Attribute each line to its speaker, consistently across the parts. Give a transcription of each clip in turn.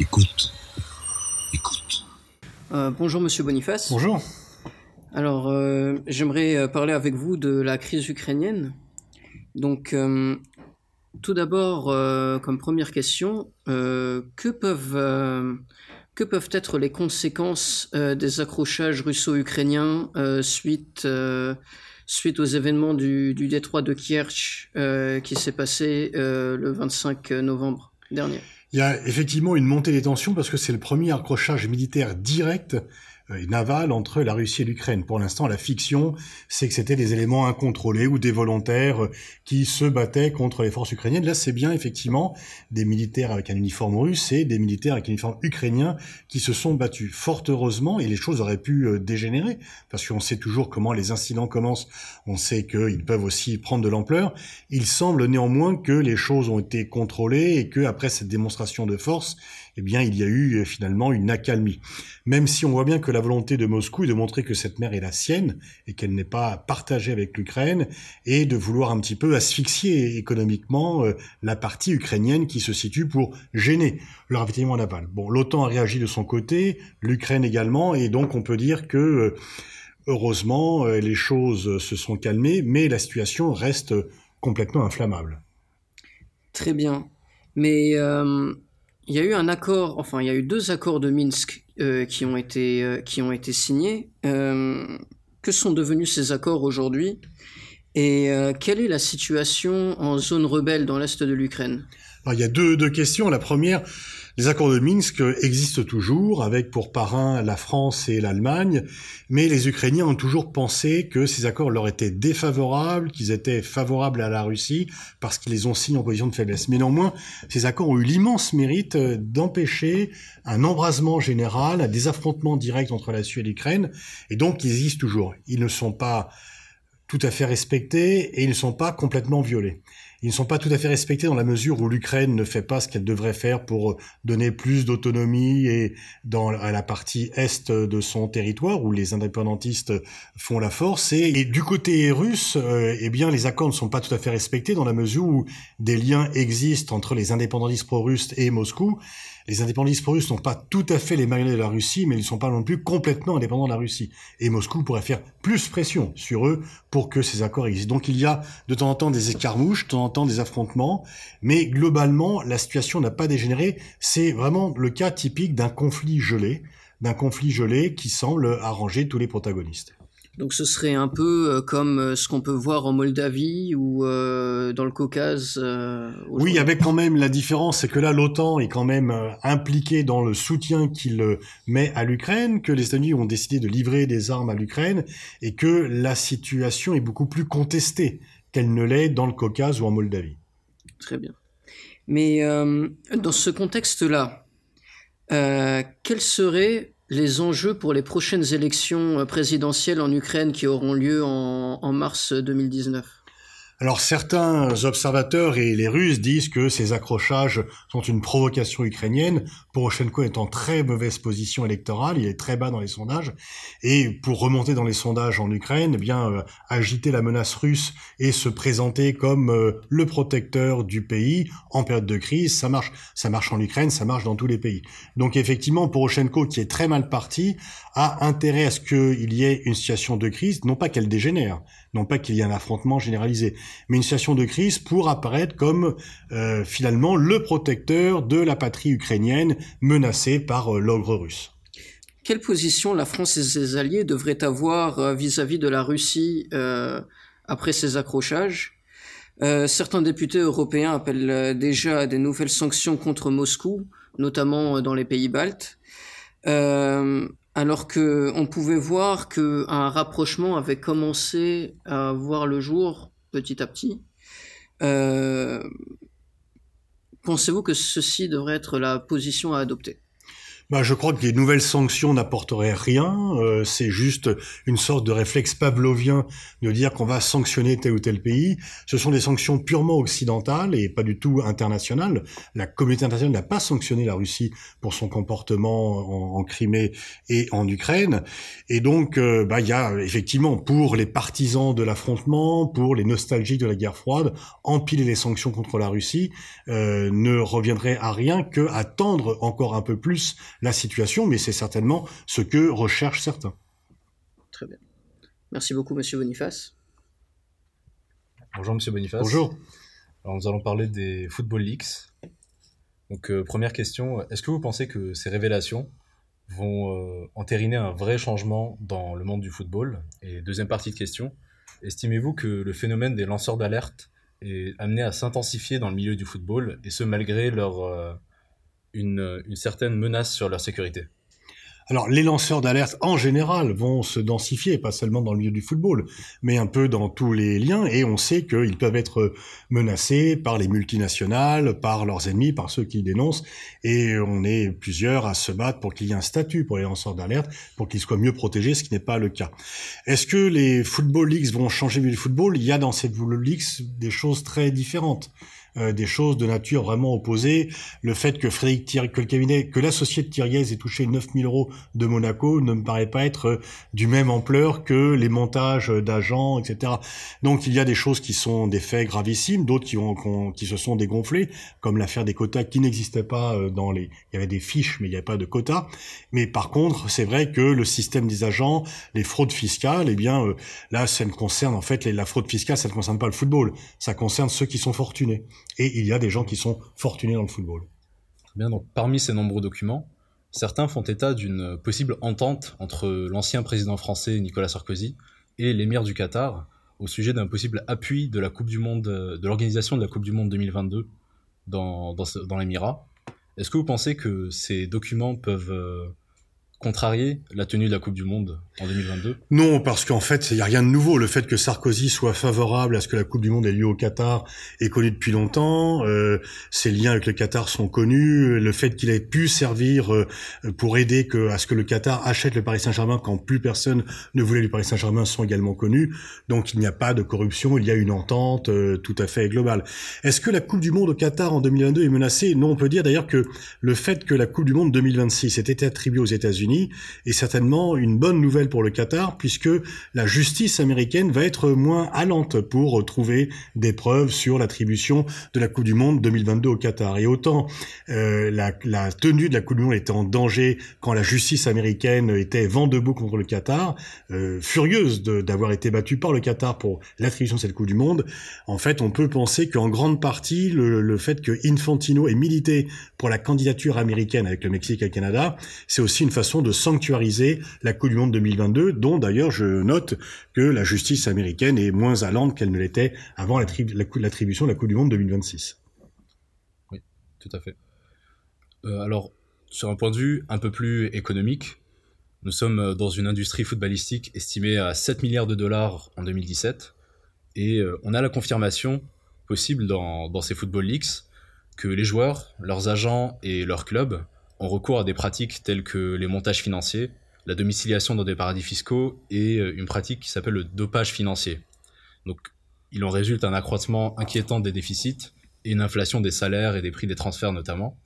Speaker 1: Écoute. Écoute.
Speaker 2: Euh, bonjour Monsieur Boniface.
Speaker 3: Bonjour.
Speaker 2: Alors, euh, j'aimerais euh, parler avec vous de la crise ukrainienne. Donc, euh, tout d'abord, euh, comme première question, euh, que peuvent euh, que peuvent être les conséquences euh, des accrochages russo-ukrainiens euh, suite euh, suite aux événements du, du détroit de Kerch euh, qui s'est passé euh, le 25 novembre dernier?
Speaker 3: Il y a effectivement une montée des tensions parce que c'est le premier accrochage militaire direct euh, et naval entre la Russie et l'Ukraine. Pour l'instant, la fiction, c'est que c'était des éléments incontrôlés ou des volontaires euh, qui se battaient contre les forces ukrainiennes. Là, c'est bien effectivement des militaires avec un uniforme russe et des militaires avec un uniforme ukrainien qui se sont battus. Fort heureusement, et les choses auraient pu euh, dégénérer, parce qu'on sait toujours comment les incidents commencent, on sait qu'ils peuvent aussi prendre de l'ampleur. Il semble néanmoins que les choses ont été contrôlées et que après cette démonstration de force, eh bien, il y a eu euh, finalement une accalmie. Même si on voit bien que la volonté de Moscou est de montrer que cette mer est la sienne et qu'elle n'est pas partagée avec l'Ukraine et de vouloir un petit peu asphyxier économiquement euh, la partie ukrainienne qui se situe pour gêner le ravitaillement naval. Bon, l'OTAN a réagi de son côté, l'Ukraine également, et donc on peut dire que euh, heureusement les choses se sont calmées, mais la situation reste complètement inflammable.
Speaker 2: Très bien. Mais il y a eu un accord, enfin il y a eu deux accords de Minsk euh, qui ont été euh, qui ont été signés. Euh, que sont devenus ces accords aujourd'hui? Et quelle est la situation en zone rebelle dans l'est de l'Ukraine?
Speaker 3: Alors, il y a deux, deux questions. La première, les accords de Minsk existent toujours, avec pour parrain la France et l'Allemagne, mais les Ukrainiens ont toujours pensé que ces accords leur étaient défavorables, qu'ils étaient favorables à la Russie, parce qu'ils les ont signés en position de faiblesse. Mais néanmoins, ces accords ont eu l'immense mérite d'empêcher un embrasement général, des affrontements directs entre la Russie et l'Ukraine, et donc ils existent toujours. Ils ne sont pas tout à fait respectés et ils ne sont pas complètement violés. Ils ne sont pas tout à fait respectés dans la mesure où l'Ukraine ne fait pas ce qu'elle devrait faire pour donner plus d'autonomie et dans à la partie est de son territoire où les indépendantistes font la force. Et, et du côté russe, euh, eh bien, les accords ne sont pas tout à fait respectés dans la mesure où des liens existent entre les indépendantistes pro-russes et Moscou. Les indépendantistes pro-russes n'ont pas tout à fait les marionnettes de la Russie, mais ils ne sont pas non plus complètement indépendants de la Russie. Et Moscou pourrait faire plus pression sur eux pour que ces accords existent. Donc il y a de temps en temps des escarmouches, de temps en temps des affrontements, mais globalement, la situation n'a pas dégénéré. C'est vraiment le cas typique d'un conflit gelé, d'un conflit gelé qui semble arranger tous les protagonistes.
Speaker 2: Donc ce serait un peu euh, comme euh, ce qu'on peut voir en Moldavie ou euh, dans le Caucase. euh,
Speaker 3: Oui, avec quand même la différence, c'est que là, l'OTAN est quand même euh, impliqué dans le soutien qu'il met à l'Ukraine, que les États-Unis ont décidé de livrer des armes à l'Ukraine, et que la situation est beaucoup plus contestée qu'elle ne l'est dans le Caucase ou en Moldavie.
Speaker 2: Très bien. Mais dans ce contexte-là, quels seraient les enjeux pour les prochaines élections euh, présidentielles en Ukraine qui auront lieu en, en mars 2019
Speaker 3: Alors certains observateurs et les Russes disent que ces accrochages sont une provocation ukrainienne. Poroshenko est en très mauvaise position électorale, il est très bas dans les sondages, et pour remonter dans les sondages en Ukraine, eh bien euh, agiter la menace russe et se présenter comme euh, le protecteur du pays en période de crise, ça marche. Ça marche en Ukraine, ça marche dans tous les pays. Donc effectivement, Poroshenko, qui est très mal parti, a intérêt à ce qu'il y ait une situation de crise, non pas qu'elle dégénère, non pas qu'il y ait un affrontement généralisé, mais une situation de crise pour apparaître comme euh, finalement le protecteur de la patrie ukrainienne menacée par euh, l'ogre russe.
Speaker 2: Quelle position la France et ses alliés devraient avoir euh, vis-à-vis de la Russie après ces accrochages? Certains députés européens appellent déjà à des nouvelles sanctions contre Moscou, notamment dans les pays baltes, alors que on pouvait voir qu'un rapprochement avait commencé à voir le jour petit à petit. Euh, Pensez-vous que ceci devrait être la position à adopter?
Speaker 3: Bah, je crois que les nouvelles sanctions n'apporteraient rien. Euh, c'est juste une sorte de réflexe pavlovien de dire qu'on va sanctionner tel ou tel pays. Ce sont des sanctions purement occidentales et pas du tout internationales. La communauté internationale n'a pas sanctionné la Russie pour son comportement en, Crimée et en Ukraine. Et donc, euh, bah, il y a effectivement pour les partisans de l'affrontement, pour les nostalgiques de la guerre froide, empiler les sanctions contre la Russie euh, ne reviendrait à rien que à tendre encore un peu plus la situation, mais c'est certainement ce que recherchent certains.
Speaker 2: Très bien. Merci beaucoup, Monsieur Boniface.
Speaker 4: Bonjour, Monsieur Boniface.
Speaker 3: Bonjour.
Speaker 4: Alors, nous allons parler des Football Leaks. Donc, euh, première question, est-ce que vous pensez que ces révélations vont euh, entériner un vrai changement dans le monde du football? Et deuxième partie de question, estimez-vous que le phénomène des lanceurs d'alerte est amené à s'intensifier dans le milieu du football, et ce malgré leur, euh, une, une certaine menace sur leur sécurité
Speaker 3: alors, les lanceurs d'alerte en général vont se densifier, pas seulement dans le milieu du football, mais un peu dans tous les liens, et on sait qu'ils peuvent être menacés par les multinationales, par leurs ennemis, par ceux qui dénoncent, et on est plusieurs à se battre pour qu'il y ait un statut pour les lanceurs d'alerte, pour qu'ils soient mieux protégés, ce qui n'est pas le cas. Est-ce que les Football Leagues vont changer le football? Il y a dans ces Football Leagues des choses très différentes. Euh, des choses de nature vraiment opposée. Le fait que Frédéric Thierry, que le cabinet, que l'associé de Thiriez ait touché 9000 euros de Monaco ne me paraît pas être euh, du même ampleur que les montages d'agents, etc. Donc il y a des choses qui sont des faits gravissimes, d'autres qui, ont, qui se sont dégonflés, comme l'affaire des quotas qui n'existaient pas euh, dans les... Il y avait des fiches, mais il n'y avait pas de quotas. Mais par contre, c'est vrai que le système des agents, les fraudes fiscales, eh bien là, ça ne concerne en fait la fraude fiscale, ça ne concerne pas le football, ça concerne ceux qui sont fortunés et il y a des gens qui sont fortunés dans le football.
Speaker 4: Bien, donc parmi ces nombreux documents, certains font état d'une possible entente entre l'ancien président français Nicolas Sarkozy et l'émir du Qatar au sujet d'un possible appui de la Coupe du Monde, de l'organisation de la Coupe du Monde 2022 dans, dans, dans l'Émirat. Est-ce que vous pensez que ces documents peuvent euh, contrarier la tenue de la Coupe du Monde en 2022
Speaker 3: Non, parce qu'en fait, il n'y a rien de nouveau. Le fait que Sarkozy soit favorable à ce que la Coupe du Monde ait lieu au Qatar est connu depuis longtemps. Euh, ses liens avec le Qatar sont connus. Le fait qu'il ait pu servir euh, pour aider que, à ce que le Qatar achète le Paris Saint-Germain quand plus personne ne voulait du Paris Saint-Germain sont également connus. Donc il n'y a pas de corruption, il y a une entente euh, tout à fait globale. Est-ce que la Coupe du Monde au Qatar en 2022 est menacée? Non, on peut dire d'ailleurs que le fait que la Coupe du Monde 2026 ait été attribuée aux États-Unis est certainement une bonne nouvelle pour le Qatar puisque la justice américaine va être moins allante pour trouver des preuves sur l'attribution de la Coupe du Monde 2022 au Qatar. Et autant euh, la, tenue de la Coupe du Monde était en danger quand la justice américaine était vent debout contre le Qatar, euh, furieuse d'avoir été battue par le Qatar pour l'attribution de cette Coupe du Monde, en fait on peut penser qu'en grande partie le, le fait que Infantino ait milité pour la candidature américaine avec le Mexique et le Canada, c'est aussi une façon de sanctuariser la Coupe du Monde 2022, dont d'ailleurs je note que la justice américaine est moins allante qu'elle ne l'était avant l'attribution de la Coupe du Monde 2026.
Speaker 4: Oui, tout à fait. Euh, alors, sur un point de vue un peu plus économique, nous sommes dans une industrie footballistique estimée à 7 milliards de dollars en 2017, et euh, on a la confirmation possible dans, dans ces Football Leaks que les joueurs, leurs agents et leurs clubs ont recours à des pratiques telles que les montages financiers, la domiciliation dans des paradis fiscaux et euh, une pratique qui s'appelle le dopage financier. Donc, il en résulte un accroissement inquiétant des déficits et une inflation des salaires et des prix des transferts notamment.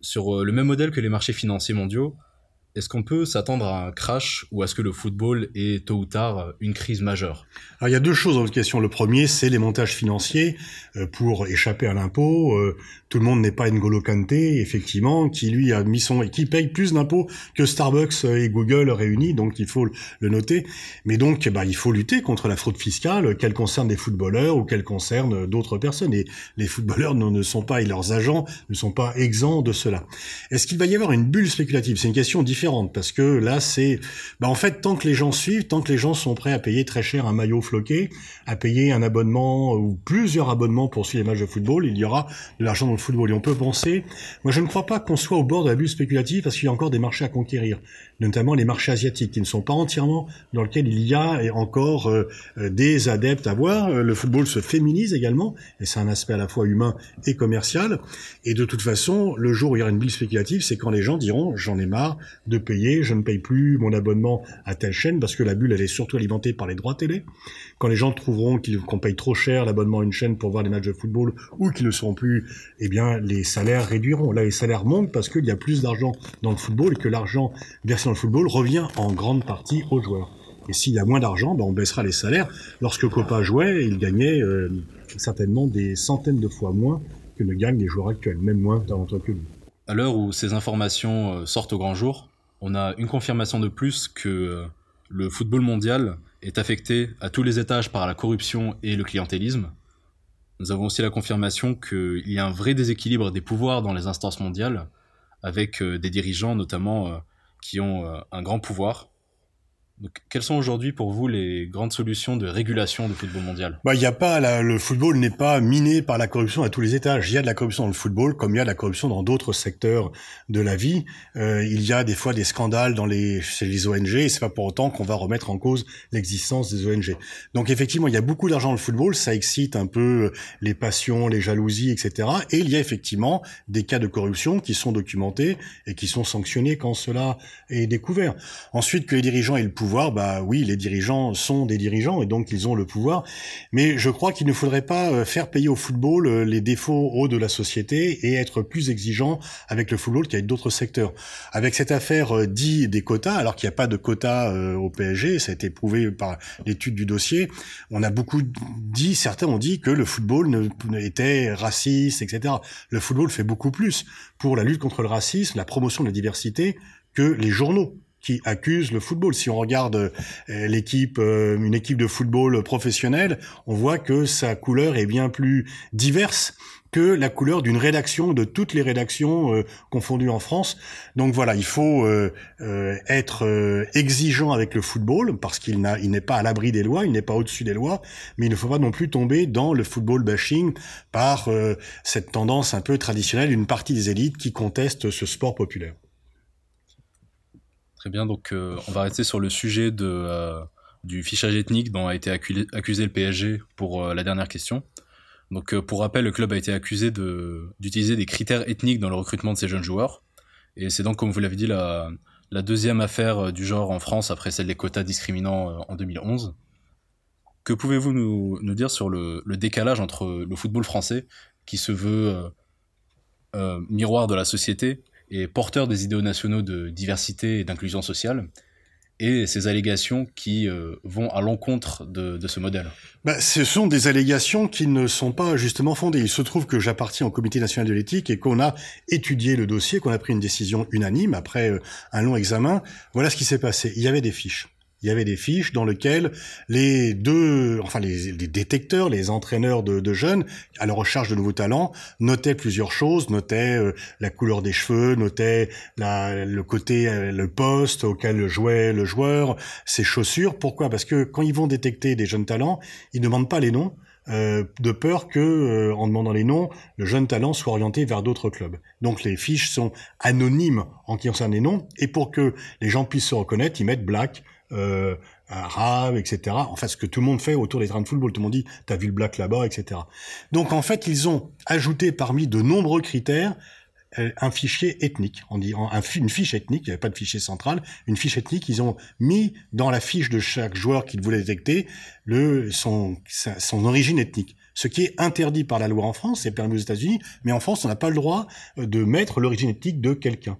Speaker 4: Sur euh, le même modèle que les marchés financiers mondiaux, est-ce qu'on peut s'attendre à un crash ou est-ce que le football est tôt ou tard une crise majeure?
Speaker 3: Il y a deux choses dans votre question. Le premier, c'est les montages financiers euh, pour échapper à l'impôt. Euh, tout le monde n'est pas N'Golo Kanté, effectivement, qui lui a mis son qui paye plus d'impôts que Starbucks et Google réunis, donc il faut le noter. Mais donc, bah, il faut lutter contre la fraude fiscale, qu'elle concerne des footballeurs ou qu'elle concerne d'autres personnes. Et les footballeurs ne, sont pas et leurs agents ne sont pas exempts de cela. Est-ce qu'il va y avoir une bulle spéculative? C'est une question différente parce que là c'est bah en fait tant que les gens suivent tant que les gens sont prêts à payer très cher un maillot floqué à payer un abonnement ou plusieurs abonnements pour suivre les matchs de football il y aura de l'argent dans le football. Et on peut penser moi je ne crois pas qu'on soit au bord de la bulle spéculative parce qu'il y a encore des marchés à conquérir notamment les marchés asiatiques qui ne sont pas entièrement dans lesquels il y a encore euh, euh, des adeptes à voir le football se féminise également et c'est un aspect à la fois humain et commercial et de toute façon le jour où il y aura une bulle spéculative c'est quand les gens diront j'en ai marre de payer, je ne paye plus mon abonnement à telle chaîne parce que la bulle elle est surtout alimentée par les droits télé. Quand les gens trouveront qu'on paye trop cher l'abonnement à une chaîne pour voir les matchs de football ou qu'ils ne seront plus, eh bien les salaires réduiront. Là les salaires montent parce qu'il y a plus d'argent dans le football et que l'argent versé le football revient en grande partie aux joueurs. Et s'il y a moins d'argent, ben on baissera les salaires. Lorsque Copa jouait, il gagnait euh, certainement des centaines de fois moins que ne gagnent les joueurs actuels, même moins dans que lui
Speaker 4: à l'heure où ces informations euh, sortent au grand jour, on a une confirmation de plus que euh, le football mondial est affecté à tous les étages par la corruption et le clientélisme. Nous avons aussi la confirmation qu'il y a un vrai déséquilibre des pouvoirs dans les instances mondiales, avec des dirigeants notamment qui ont un grand pouvoir donc, quelles sont aujourd'hui pour vous les grandes solutions de régulation du football mondial?
Speaker 3: Bah, il y a pas le football n'est pas miné par la corruption à tous les étages. Il y a de la corruption dans le football, comme il y a de la corruption dans d'autres secteurs de la vie. Euh, il y a des fois des scandales dans les chez les ONG, et c'est pas pour autant qu'on va remettre en cause l'existence des ONG. Donc effectivement, il y a beaucoup d'argent dans le football, ça excite un peu les passions, les jalousies, etc. Et il y a effectivement des cas de corruption qui sont documentés et qui sont sanctionnés quand cela est découvert. Ensuite, que les dirigeants aient le pouvoir bah oui, les dirigeants sont des dirigeants et donc ils ont le pouvoir. Mais je crois qu'il ne faudrait pas euh, faire payer au football euh, les défauts hauts de la société et être plus exigeant avec le football qu'avec d'autres secteurs. Avec cette affaire euh, dit des quotas, alors qu'il n'y a pas de quotas au PSG, ça a été prouvé par l'étude du dossier, on a beaucoup dit, certains ont dit que le football ne, était raciste, etc. Le football fait beaucoup plus pour la lutte contre le racisme, la promotion de la diversité que les journaux qui accusent le football. Si on regarde euh, l'équipe, euh, une équipe de football professionnelle, on voit que sa couleur est bien plus diverse que la couleur d'une rédaction, de toutes les rédactions euh, confondues en France. Donc voilà, il faut être exigeant avec le football parce qu'il n'est pas à l'abri des lois, il n'est pas au-dessus des lois, mais il ne faut pas non plus tomber dans le football bashing par cette tendance un peu traditionnelle d'une partie des élites qui contestent ce sport populaire.
Speaker 4: Très bien, donc euh, on va rester sur le sujet de, euh, du fichage ethnique dont a été accusé, le PSG pour euh, la dernière question. Donc pour rappel, le club a été accusé d'utiliser des critères ethniques dans le recrutement de ses jeunes joueurs. Et c'est donc, comme vous l'avez dit, la, deuxième affaire du genre en France après celle des quotas discriminants en 2011. Que pouvez-vous nous, dire sur le, décalage entre le football français, qui se veut miroir de la société, et porteur des idéaux nationaux de diversité et d'inclusion sociale, et ces allégations qui euh, vont à l'encontre de, ce modèle
Speaker 3: bah, Ce sont des allégations qui ne sont pas justement fondées. Il se trouve que j'appartiens au Comité national de l'éthique et qu'on a étudié le dossier, qu'on a pris une décision unanime après euh, un long examen. Voilà ce qui s'est passé. Il y avait des fiches il y avait des fiches dans lesquelles les deux, enfin les, détecteurs, les entraîneurs de, jeunes, à la recherche de nouveaux talents, notaient plusieurs choses, notaient euh, la couleur des cheveux, notaient la, le côté, euh, le poste auquel jouait le joueur, ses chaussures. Pourquoi? Parce que quand ils vont détecter des jeunes talents, ils ne demandent pas les noms. Euh, de peur que, en demandant les noms, le jeune talent soit orienté vers d'autres clubs. Donc les fiches sont anonymes en qui concerne les noms, et pour que les gens puissent se reconnaître, ils mettent black, euh, arabe, etc. Enfin, ce que tout le monde fait autour des terrains de football. Tout le monde dit, t'as vu le black là-bas, etc. Donc, en fait, ils ont ajouté parmi de nombreux critères euh, un fichier ethnique. On dit un, une fiche ethnique. Il n'y avait pas de fichier central. Une fiche ethnique. Ils ont mis dans la fiche de chaque joueur qu'ils voulaient détecter le son son origine ethnique ce qui est interdit par la loi en France, c'est permis aux États-Unis, mais en France, on n'a pas le droit euh, de mettre l'origine ethnique de quelqu'un.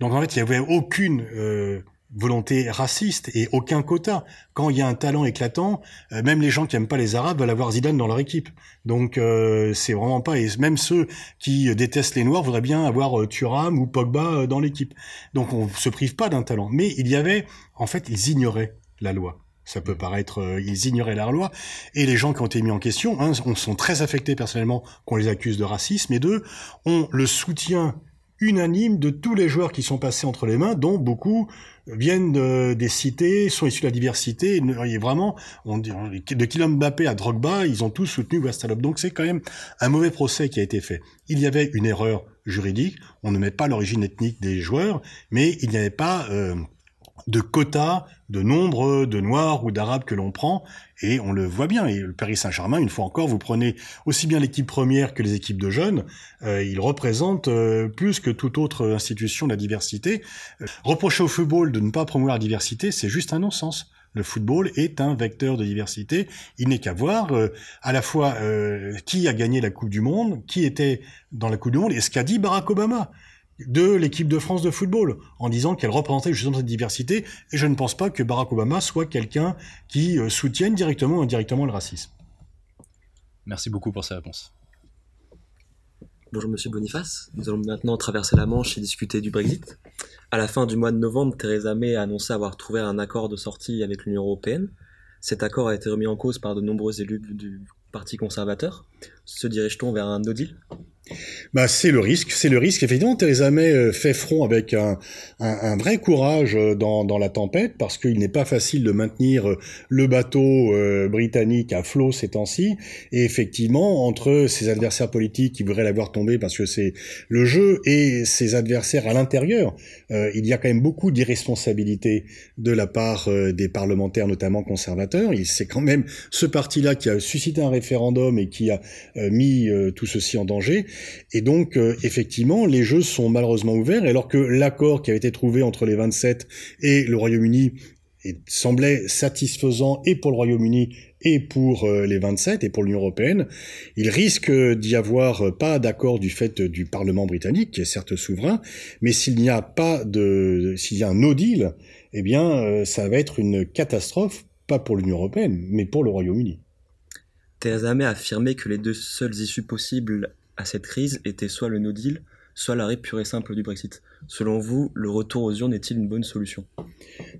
Speaker 3: Donc en fait, il n'y avait aucune euh, volonté raciste et aucun quota. Quand il y a un talent éclatant, euh, même les gens qui aiment pas les Arabes veulent avoir Zidane dans leur équipe. Donc euh, c'est vraiment pas. Et même ceux qui détestent les Noirs voudraient bien avoir euh, Thuram ou Pogba dans l'équipe. Donc on se prive pas d'un talent. Mais il y avait, en fait, ils ignoraient la loi. Ça peut paraître, ils ignoraient la loi. Et les gens qui ont été mis en question, hein, sont très affectés personnellement qu'on les accuse de racisme. Et deux, ont le soutien unanime de tous les joueurs qui sont passés entre les mains, dont beaucoup viennent des cités, sont issus de la diversité. Et vraiment, on de Kylian Mbappé à Drogba, ils ont tous soutenu Westalop. Donc c'est quand même un mauvais procès qui a été fait. Il y avait une erreur juridique. On ne met pas l'origine ethnique des joueurs, mais il n'y avait pas euh, de quota de nombre de Noirs ou d'Arabes que l'on prend, et on le voit bien. Et le Paris Saint-Germain, une fois encore, vous prenez aussi bien l'équipe première que les équipes de jeunes, euh, il représente euh, plus que toute autre institution la diversité. Euh, reprocher au football de ne pas promouvoir la diversité, c'est juste un non-sens. Le football est un vecteur de diversité. Il n'est qu'à voir euh, à la fois qui a gagné la Coupe du Monde, qui était dans la Coupe du Monde, et ce qu'a dit Barack Obama de l'équipe de France de football, en disant qu'elle représentait justement cette diversité, et je ne pense pas que Barack Obama soit quelqu'un qui euh, soutienne directement ou indirectement le racisme.
Speaker 4: Merci beaucoup pour ces réponses.
Speaker 5: Bonjour Monsieur Boniface, nous allons maintenant traverser la Manche et discuter du Brexit. À la fin du mois de novembre, Theresa May a annoncé avoir trouvé un accord de sortie avec l'Union européenne. Cet accord a été remis en cause par de nombreux élus du Parti conservateur. Se dirige-t-on vers un no deal?
Speaker 3: Bah, c'est le risque, c'est le risque. Effectivement, Theresa May euh, fait front avec un, un, un vrai courage euh, dans, dans, la tempête parce qu'il n'est pas facile de maintenir euh, le bateau britannique à flot ces temps-ci. Et effectivement, entre ses adversaires politiques qui voudraient l'avoir tombé parce que c'est le jeu et ses adversaires à l'intérieur, il y a quand même beaucoup d'irresponsabilité de la part des parlementaires, notamment conservateurs. C'est quand même ce parti-là qui a suscité un référendum et qui a mis tout ceci en danger. Et donc, euh, effectivement, les jeux sont malheureusement ouverts, alors que l'accord qui avait été trouvé entre les 27 et le Royaume-Uni semblait satisfaisant et pour le Royaume-Uni et pour euh, les 27 et pour l'Union européenne, il risque d'y avoir pas d'accord du fait du Parlement britannique, qui est certes souverain, mais s'il n'y a pas de, s'il y a un no deal, eh bien, euh, ça va être une catastrophe, pas pour l'Union européenne, mais pour le Royaume-Uni.
Speaker 5: Theresa May a affirmé que les deux seules issues possibles à cette crise était soit le no deal, soit l'arrêt pur et simple du Brexit. Selon vous, le retour aux urnes est-il une bonne solution?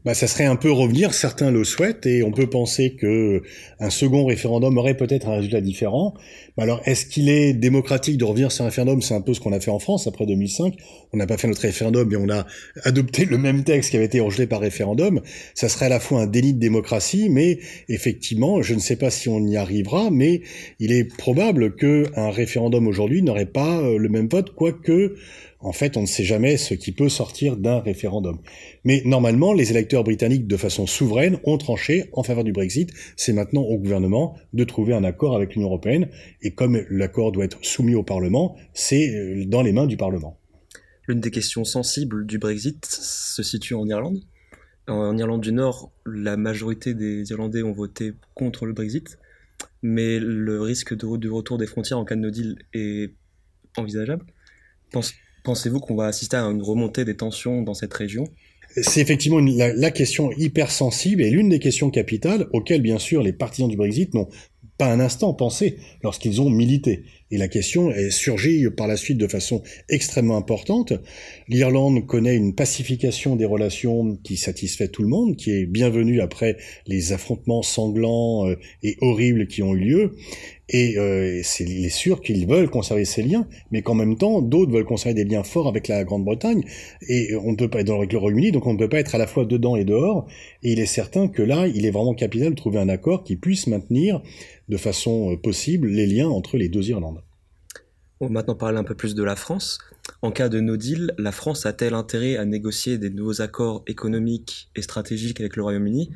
Speaker 3: Bah, ça serait un peu revenir, certains le souhaitent, et on peut penser que un second référendum aurait peut-être un résultat différent. Mais alors, est-ce qu'il est démocratique de revenir sur un référendum? C'est un peu ce qu'on a fait en France après 2005. On n'a pas fait notre référendum, mais on a adopté le même texte qui avait été rejeté par référendum. Ça serait à la fois un déni de démocratie, mais effectivement, je ne sais pas si on y arrivera, mais il est probable qu'un référendum aujourd'hui n'aurait pas euh, le même vote, quoique en fait, on ne sait jamais ce qui peut sortir d'un référendum. Mais normalement, les électeurs britanniques, de façon souveraine, ont tranché en faveur du Brexit. C'est maintenant au gouvernement de trouver un accord avec l'Union européenne. Et comme l'accord doit être soumis au Parlement, c'est euh, dans les mains du Parlement.
Speaker 5: L'une des questions sensibles du Brexit se situe en Irlande. En Irlande du Nord, la majorité des Irlandais ont voté contre le Brexit, mais le risque de, retour des frontières en cas de no deal est envisageable. Pensez-vous qu'on va assister à une remontée des tensions dans cette région?
Speaker 3: C'est effectivement la, question hypersensible et l'une des questions capitales auxquelles, bien sûr, les partisans du Brexit n'ont pas un instant pensé lorsqu'ils ont milité. Et la question est surgie par la suite de façon extrêmement importante. L'Irlande connaît une pacification des relations qui satisfait tout le monde, qui est bienvenue après les affrontements sanglants euh, et horribles qui ont eu lieu. Et euh, c'est, il est sûr qu'ils veulent conserver ces liens, mais qu'en même temps, d'autres veulent conserver des liens forts avec la Grande-Bretagne. Et on ne peut pas être avec le Royaume-Uni, donc on ne peut pas être à la fois dedans et dehors. Et il est certain que là, il est vraiment capital de trouver un accord qui puisse maintenir de façon euh, possible les liens entre les deux Irlandes.
Speaker 5: On va maintenant parler un peu plus de la France. En cas de no deal, la France a-t-elle intérêt à négocier des nouveaux accords économiques et stratégiques avec le Royaume-Uni?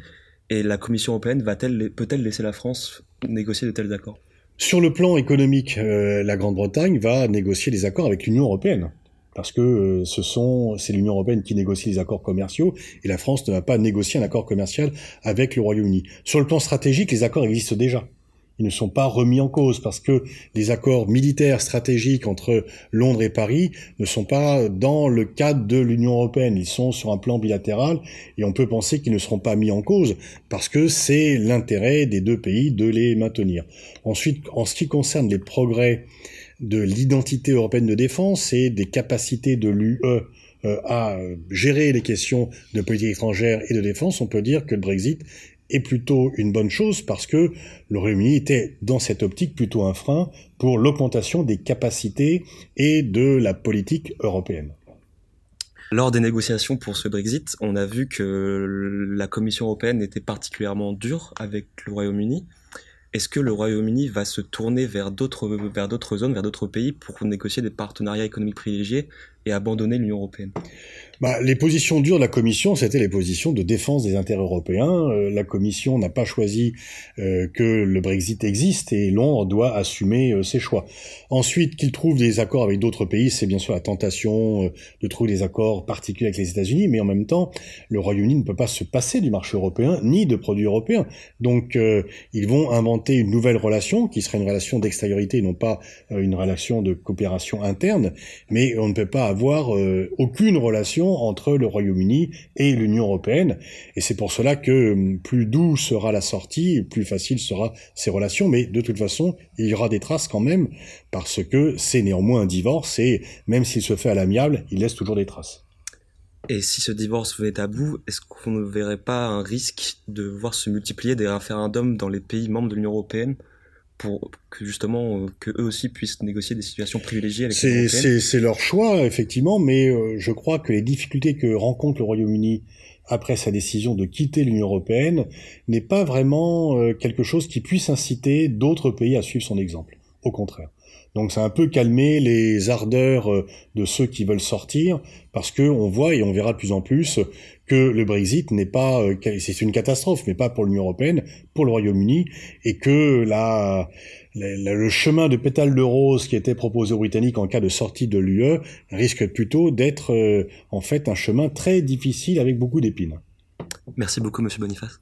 Speaker 5: Et la Commission européenne peut-elle laisser la France négocier de tels accords?
Speaker 3: Sur le plan économique, euh, la Grande-Bretagne va négocier des accords avec l'Union européenne. Parce que euh, c'est l'Union européenne qui négocie les accords commerciaux et la France ne va pas négocier un accord commercial avec le Royaume-Uni. Sur le plan stratégique, les accords existent déjà ils ne sont pas remis en cause parce que les accords militaires stratégiques entre Londres et Paris ne sont pas dans le cadre de l'Union européenne. Ils sont sur un plan bilatéral et on peut penser qu'ils ne seront pas mis en cause parce que c'est l'intérêt des deux pays de les maintenir. Ensuite, en ce qui concerne les progrès de l'identité européenne de défense et des capacités de l'UE euh, à gérer les questions de politique étrangère et de défense, on peut dire que le Brexit est plutôt une bonne chose parce que le Royaume-Uni était dans cette optique plutôt un frein pour l'augmentation des capacités et de la politique européenne.
Speaker 5: Lors des négociations pour ce Brexit, on a vu que la Commission européenne était particulièrement dure avec le Royaume-Uni. Est-ce que le Royaume-Uni va se tourner vers d'autres zones, vers d'autres pays pour négocier des partenariats économiques privilégiés et abandonner l'Union européenne
Speaker 3: bah, les positions dures de la Commission, c'était les positions de défense des intérêts européens. Euh, la Commission n'a pas choisi euh, que le Brexit existe et Londres doit assumer euh, ses choix. Ensuite, qu'il trouve des accords avec d'autres pays, c'est bien sûr la tentation de trouver des accords particuliers avec les États-Unis, mais en même temps, le Royaume-Uni ne peut pas se passer du marché européen ni de produits européens. Donc, ils vont inventer une nouvelle relation qui serait une relation d'extériorité, non pas une relation de coopération interne, mais on ne peut pas avoir aucune relation entre le Royaume-Uni et l'Union européenne. Et c'est pour cela que hum, plus doux sera la sortie, plus facile sera ces relations. Mais de toute façon, il y aura des traces quand même, parce que c'est néanmoins un divorce, et même s'il se fait à l'amiable, il laisse toujours des traces.
Speaker 5: Et si ce divorce venait à bout, est-ce qu'on ne verrait pas un risque de voir se multiplier des référendums dans les pays membres de l'Union européenne? Pour que justement euh, que eux aussi puissent négocier des situations privilégiées avec
Speaker 3: c'est, c'est, c'est leur choix effectivement, mais euh, je crois que les difficultés que rencontre le Royaume-Uni après sa décision de quitter l'Union européenne n'est pas vraiment euh, quelque chose qui puisse inciter d'autres pays à suivre son exemple. Au contraire. Donc c'est un peu calmer les ardeurs de ceux qui veulent sortir, parce que on voit et on verra de plus en plus que le Brexit n'est pas, euh, c'est une catastrophe, mais pas pour l'Union européenne, pour le Royaume-Uni, et que la, le chemin de pétale de rose qui était proposé aux Britanniques en cas de sortie de l'UE risque plutôt d'être euh, en fait un chemin très difficile avec beaucoup d'épines.
Speaker 5: Merci beaucoup, Monsieur Boniface.